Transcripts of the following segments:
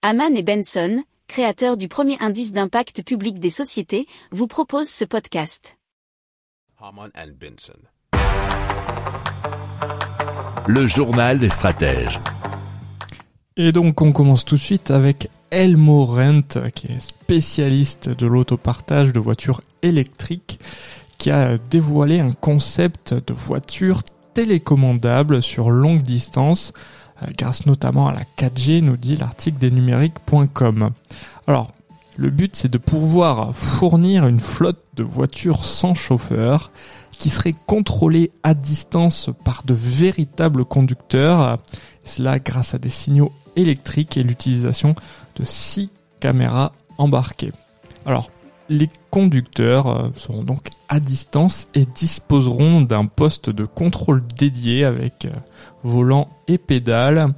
Haman et Benson, créateurs du premier indice d'impact public des sociétés, vous proposent ce podcast. Haman and Benson. Le journal des stratèges. Et donc on commence tout de suite avec Elmo Rent, qui est spécialiste de l'autopartage de voitures électriques, qui a dévoilé un concept de voiture télécommandable sur longue distance, grâce notamment à la 4G, nous dit l'article des numériques.com. Alors, le but c'est de pouvoir fournir une flotte de voitures sans chauffeur qui serait contrôlée à distance par de véritables conducteurs, cela grâce à des signaux électriques et l'utilisation de six caméras embarquées. Alors, les conducteurs euh, seront donc à distance et disposeront d'un poste de contrôle dédié avec euh, volant et pédale,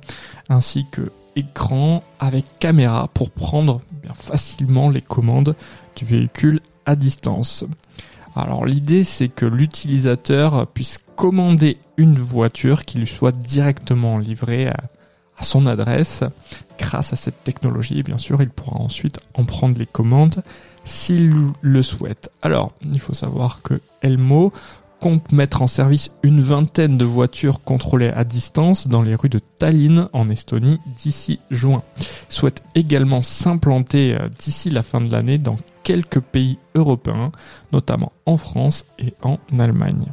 ainsi que écran avec caméra pour prendre facilement les commandes du véhicule à distance. Alors l'idée c'est que l'utilisateur puisse commander une voiture qui lui soit directement livrée à, à son adresse. Grâce à cette technologie, bien sûr, il pourra ensuite en prendre les commandes s'il le souhaite. Alors, il faut savoir que Elmo compte mettre en service une vingtaine de voitures contrôlées à distance dans les rues de Tallinn en Estonie d'ici juin. Souhaite également s'implanter euh, d'ici la fin de l'année dans quelques pays européens, notamment en France et en Allemagne.